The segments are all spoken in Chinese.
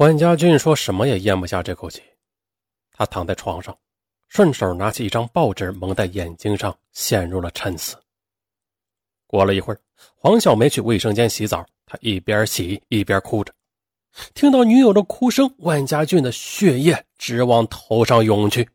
万家俊说什么也咽不下这口气，他躺在床上，顺手拿起一张报纸蒙在眼睛上，陷入了沉思。过了一会儿，黄小梅去卫生间洗澡，她一边洗一边哭着。听到女友的哭声，万家俊的血液直往头上涌去。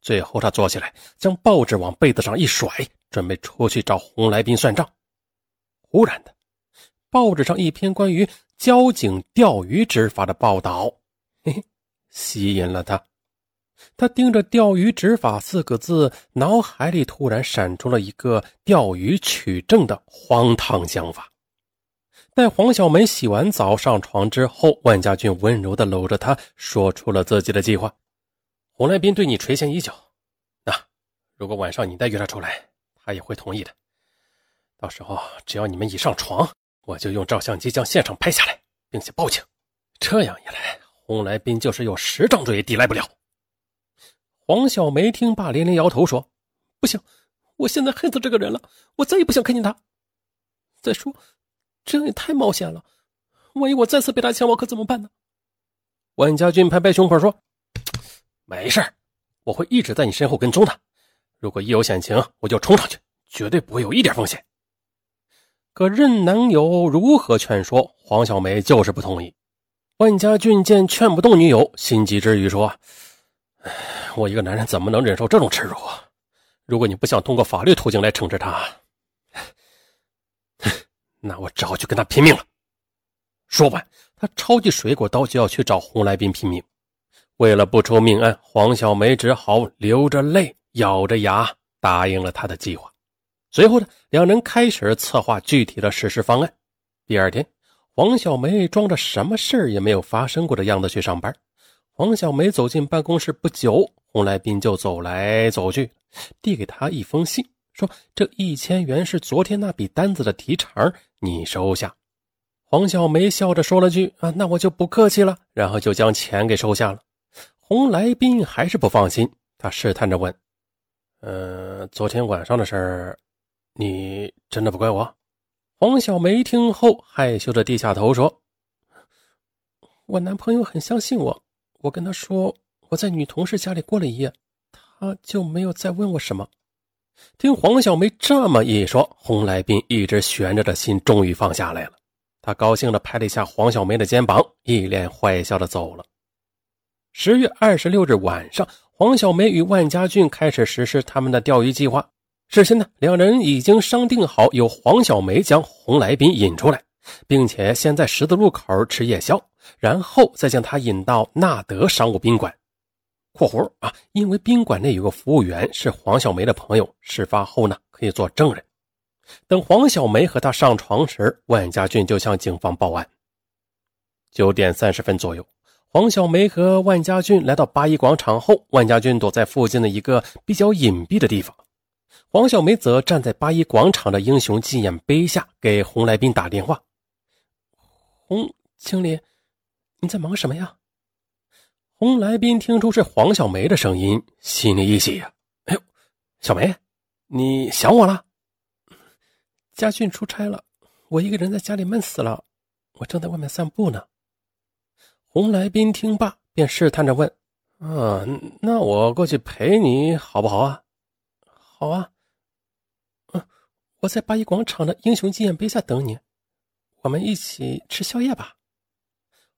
最后，他坐起来，将报纸往被子上一甩，准备出去找洪来宾算账。忽然的，报纸上一篇关于交警钓鱼执法的报道，嘿嘿，吸引了他。他盯着“钓鱼执法”四个字，脑海里突然闪出了一个钓鱼取证的荒唐想法。待黄小梅洗完澡上床之后，万家俊温柔地搂着她，说出了自己的计划。洪来斌对你垂涎已久，那如果晚上你再约他出来，他也会同意的。到时候只要你们一上床，我就用照相机将现场拍下来，并且报警。这样一来，洪来宾就是有十张嘴也抵赖不了。黄小梅听罢连连摇头说：“不行，我现在恨死这个人了，我再也不想看见他。再说，这样也太冒险了，万一我再次被他强暴，可怎么办呢？”万家俊拍拍胸口说。没事我会一直在你身后跟踪的。如果一有险情，我就冲上去，绝对不会有一点风险。可任男友如何劝说，黄小梅就是不同意。万家俊见劝不动女友，心急之余说：“我一个男人怎么能忍受这种耻辱？如果你不想通过法律途径来惩治他，那我只好去跟他拼命了。”说完，他抄起水果刀就要去找洪来宾拼命。为了不出命案，黄小梅只好流着泪、咬着牙答应了他的计划。随后呢，两人开始策划具体的实施方案。第二天，黄小梅装着什么事儿也没有发生过的样子去上班。黄小梅走进办公室不久，洪来宾就走来走去，递给她一封信，说：“这一千元是昨天那笔单子的提成，你收下。”黄小梅笑着说了句：“啊，那我就不客气了。”然后就将钱给收下了。洪来宾还是不放心，他试探着问：“呃，昨天晚上的事儿，你真的不怪我？”黄小梅听后害羞的低下头说：“我男朋友很相信我，我跟他说我在女同事家里过了一夜，他就没有再问我什么。”听黄小梅这么一说，洪来宾一直悬着的心终于放下来了，他高兴地拍了一下黄小梅的肩膀，一脸坏笑的走了。十月二十六日晚上，黄小梅与万家俊开始实施他们的钓鱼计划。事先呢，两人已经商定好，由黄小梅将洪来宾引出来，并且先在十字路口吃夜宵，然后再将他引到纳德商务宾馆（括弧啊，因为宾馆内有个服务员是黄小梅的朋友，事发后呢可以做证人）。等黄小梅和他上床时，万家俊就向警方报案。九点三十分左右。黄小梅和万家俊来到八一广场后，万家俊躲在附近的一个比较隐蔽的地方，黄小梅则站在八一广场的英雄纪念碑下给洪来宾打电话。洪经理，你在忙什么呀？洪来宾听出是黄小梅的声音，心里一喜呀，哎呦，小梅，你想我了？家俊出差了，我一个人在家里闷死了，我正在外面散步呢。洪来宾听罢，便试探着问：“啊，那我过去陪你好不好啊？”“好啊。”“嗯，我在八一广场的英雄纪念碑下等你，我们一起吃宵夜吧。”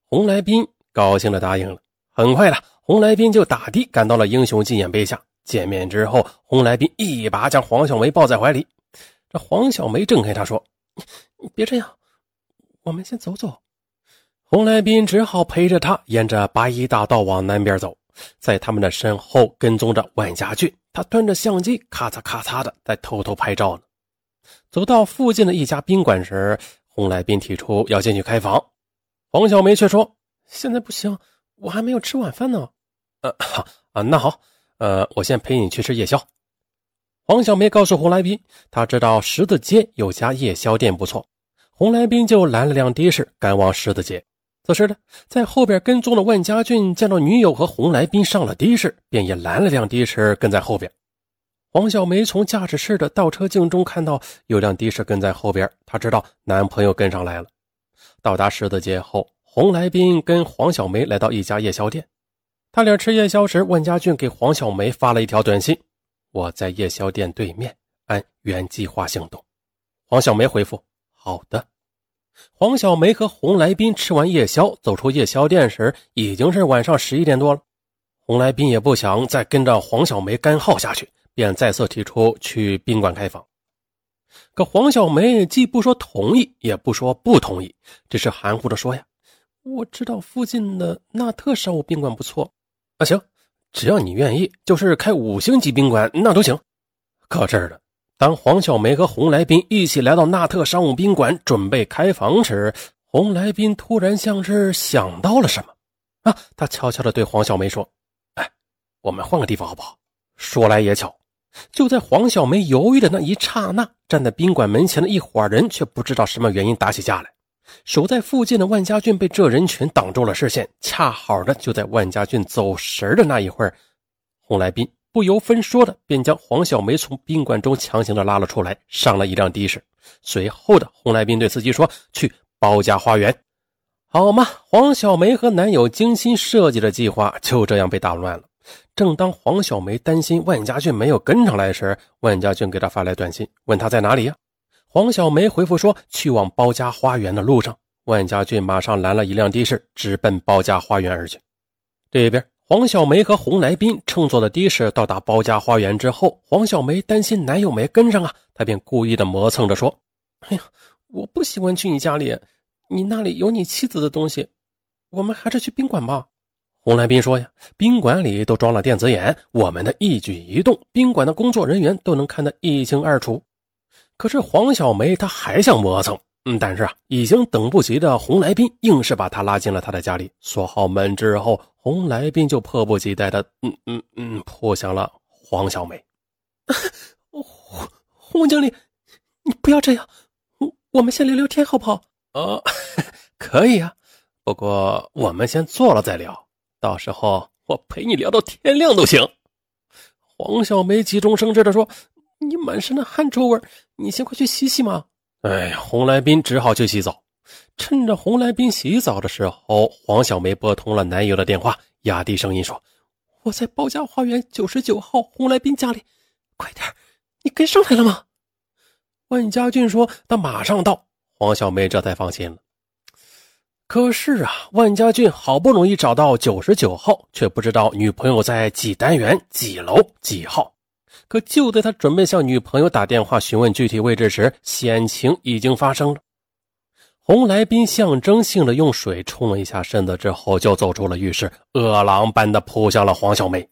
洪来宾高兴的答应了。很快的，洪来宾就打的赶到了英雄纪念碑下。见面之后，洪来宾一把将黄小梅抱在怀里。这黄小梅挣开他说：“你别这样，我们先走走。”洪来宾只好陪着他沿着八一大道往南边走，在他们的身后跟踪着万家俊。他端着相机，咔嚓咔嚓的在偷偷拍照呢。走到附近的一家宾馆时，洪来宾提出要进去开房，黄小梅却说：“现在不行，我还没有吃晚饭呢。”“呃，好啊，那好，呃，我先陪你去吃夜宵。”黄小梅告诉洪来宾，他知道十字街有家夜宵店不错。洪来宾就拦了辆的士，赶往十字街。此时呢，在后边跟踪的万家俊见到女友和洪来宾上了的士，便也拦了辆的士跟在后边。黄小梅从驾驶室的倒车镜中看到有辆的士跟在后边，她知道男朋友跟上来了。到达十字街后，洪来斌跟黄小梅来到一家夜宵店，他俩吃夜宵时，万家俊给黄小梅发了一条短信：“我在夜宵店对面，按原计划行动。”黄小梅回复：“好的。”黄小梅和洪来斌吃完夜宵，走出夜宵店时，已经是晚上十一点多了。洪来斌也不想再跟着黄小梅干耗下去，便再次提出去宾馆开房。可黄小梅既不说同意，也不说不同意，只是含糊的说：“呀，我知道附近的纳特商务宾馆不错。啊，行，只要你愿意，就是开五星级宾馆那都行。”可这儿的。当黄小梅和洪来宾一起来到纳特商务宾馆准备开房时，洪来宾突然像是想到了什么，啊，他悄悄地对黄小梅说：“哎，我们换个地方好不好？”说来也巧，就在黄小梅犹豫的那一刹那，站在宾馆门前的一伙人却不知道什么原因打起架来。守在附近的万家俊被这人群挡住了视线，恰好的就在万家俊走神的那一会儿，洪来宾。不由分说的，便将黄小梅从宾馆中强行的拉了出来，上了一辆的士。随后的洪来斌对司机说：“去包家花园。”好吗？黄小梅和男友精心设计的计划就这样被打乱了。正当黄小梅担心万家俊没有跟上来时，万家俊给她发来短信，问她在哪里呀？黄小梅回复说：“去往包家花园的路上。”万家俊马上拦了一辆的士，直奔包家花园而去。这边。黄小梅和洪来宾乘坐的的士到达包家花园之后，黄小梅担心男友没跟上啊，她便故意的磨蹭着说：“哎呀，我不喜欢去你家里，你那里有你妻子的东西，我们还是去宾馆吧。”洪来宾说：“呀，宾馆里都装了电子眼，我们的一举一动，宾馆的工作人员都能看得一清二楚。”可是黄小梅她还想磨蹭。嗯，但是啊，已经等不及的洪来宾硬是把她拉进了他的家里，锁好门之后，洪来宾就迫不及待的，嗯嗯嗯，扑向了黄小梅。洪洪经理，你不要这样，我我们先聊聊天好不好？啊，可以啊，不过我们先做了再聊，到时候我陪你聊到天亮都行。黄小梅急中生智的说：“你满身的汗臭味，你先快去洗洗嘛。”哎呀，洪来宾只好去洗澡。趁着洪来宾洗澡的时候，黄小梅拨通了男友的电话，压低声音说：“我在包家花园九十九号洪来宾家里，快点，你跟上来了吗？”万家俊说：“他马上到。”黄小梅这才放心了。可是啊，万家俊好不容易找到九十九号，却不知道女朋友在几单元、几楼、几号。可就在他准备向女朋友打电话询问具体位置时，险情已经发生了。洪来宾象征性的用水冲了一下身子之后，就走出了浴室，饿狼般的扑向了黄小梅。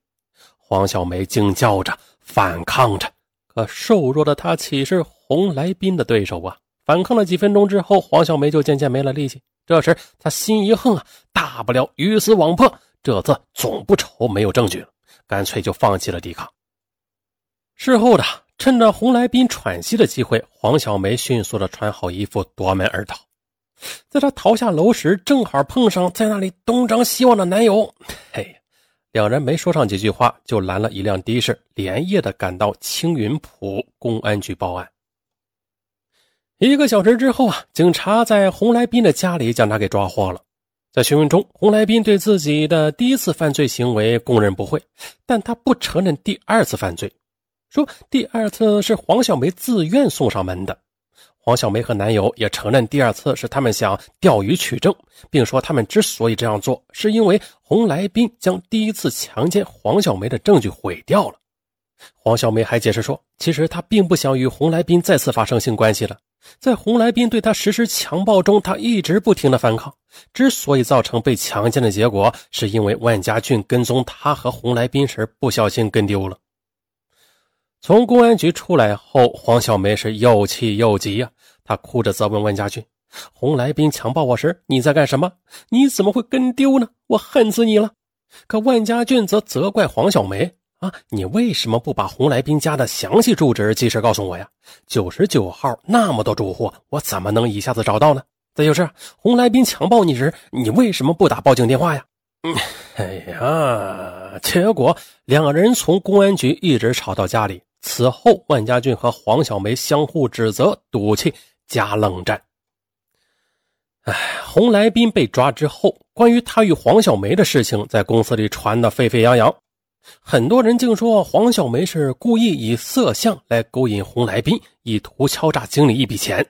黄小梅惊叫着反抗着，可瘦弱的她岂是洪来宾的对手啊？反抗了几分钟之后，黄小梅就渐渐没了力气。这时她心一横啊，大不了鱼死网破，这次总不愁没有证据了，干脆就放弃了抵抗。事后的，趁着洪来宾喘息的机会，黄小梅迅速的穿好衣服夺门而逃。在她逃下楼时，正好碰上在那里东张西望的男友。嘿，两人没说上几句话，就拦了一辆的士，连夜的赶到青云浦公安局报案。一个小时之后啊，警察在洪来宾的家里将他给抓获了。在询问中，洪来宾对自己的第一次犯罪行为供认不讳，但他不承认第二次犯罪。说第二次是黄小梅自愿送上门的，黄小梅和男友也承认第二次是他们想钓鱼取证，并说他们之所以这样做，是因为洪来宾将第一次强奸黄小梅的证据毁掉了。黄小梅还解释说，其实她并不想与洪来宾再次发生性关系了，在洪来宾对她实施强暴中，她一直不停的反抗，之所以造成被强奸的结果，是因为万家俊跟踪她和洪来宾时不小心跟丢了。从公安局出来后，黄小梅是又气又急呀。他哭着责问万家俊：“洪来宾强暴我时，你在干什么？你怎么会跟丢呢？我恨死你了！”可万家俊则责怪黄小梅：“啊，你为什么不把洪来宾家的详细住址及时告诉我呀？九十九号那么多住户，我怎么能一下子找到呢？再就是洪来宾强暴你时，你为什么不打报警电话呀？”，哎呀，结果两人从公安局一直吵到家里。此后，万家俊和黄小梅相互指责、赌气加冷战。哎，洪来斌被抓之后，关于他与黄小梅的事情在公司里传得沸沸扬扬，很多人竟说黄小梅是故意以色相来勾引洪来斌，以图敲诈经理一笔钱。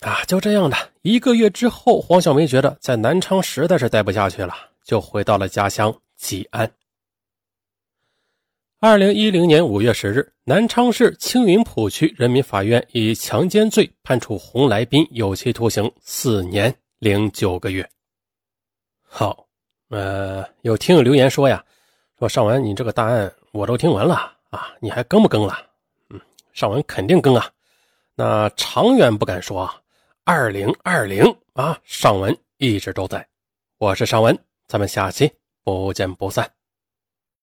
啊，就这样的一个月之后，黄小梅觉得在南昌实在是待不下去了，就回到了家乡济安。二零一零年五月十日，南昌市青云浦区人民法院以强奸罪判处洪来斌有期徒刑四年零九个月。好，呃，有听友留言说呀，说尚文，你这个大案我都听完了啊，你还更不更了？嗯，尚文肯定更啊。那长远不敢说啊，二零二零啊，尚文一直都在。我是尚文，咱们下期不见不散。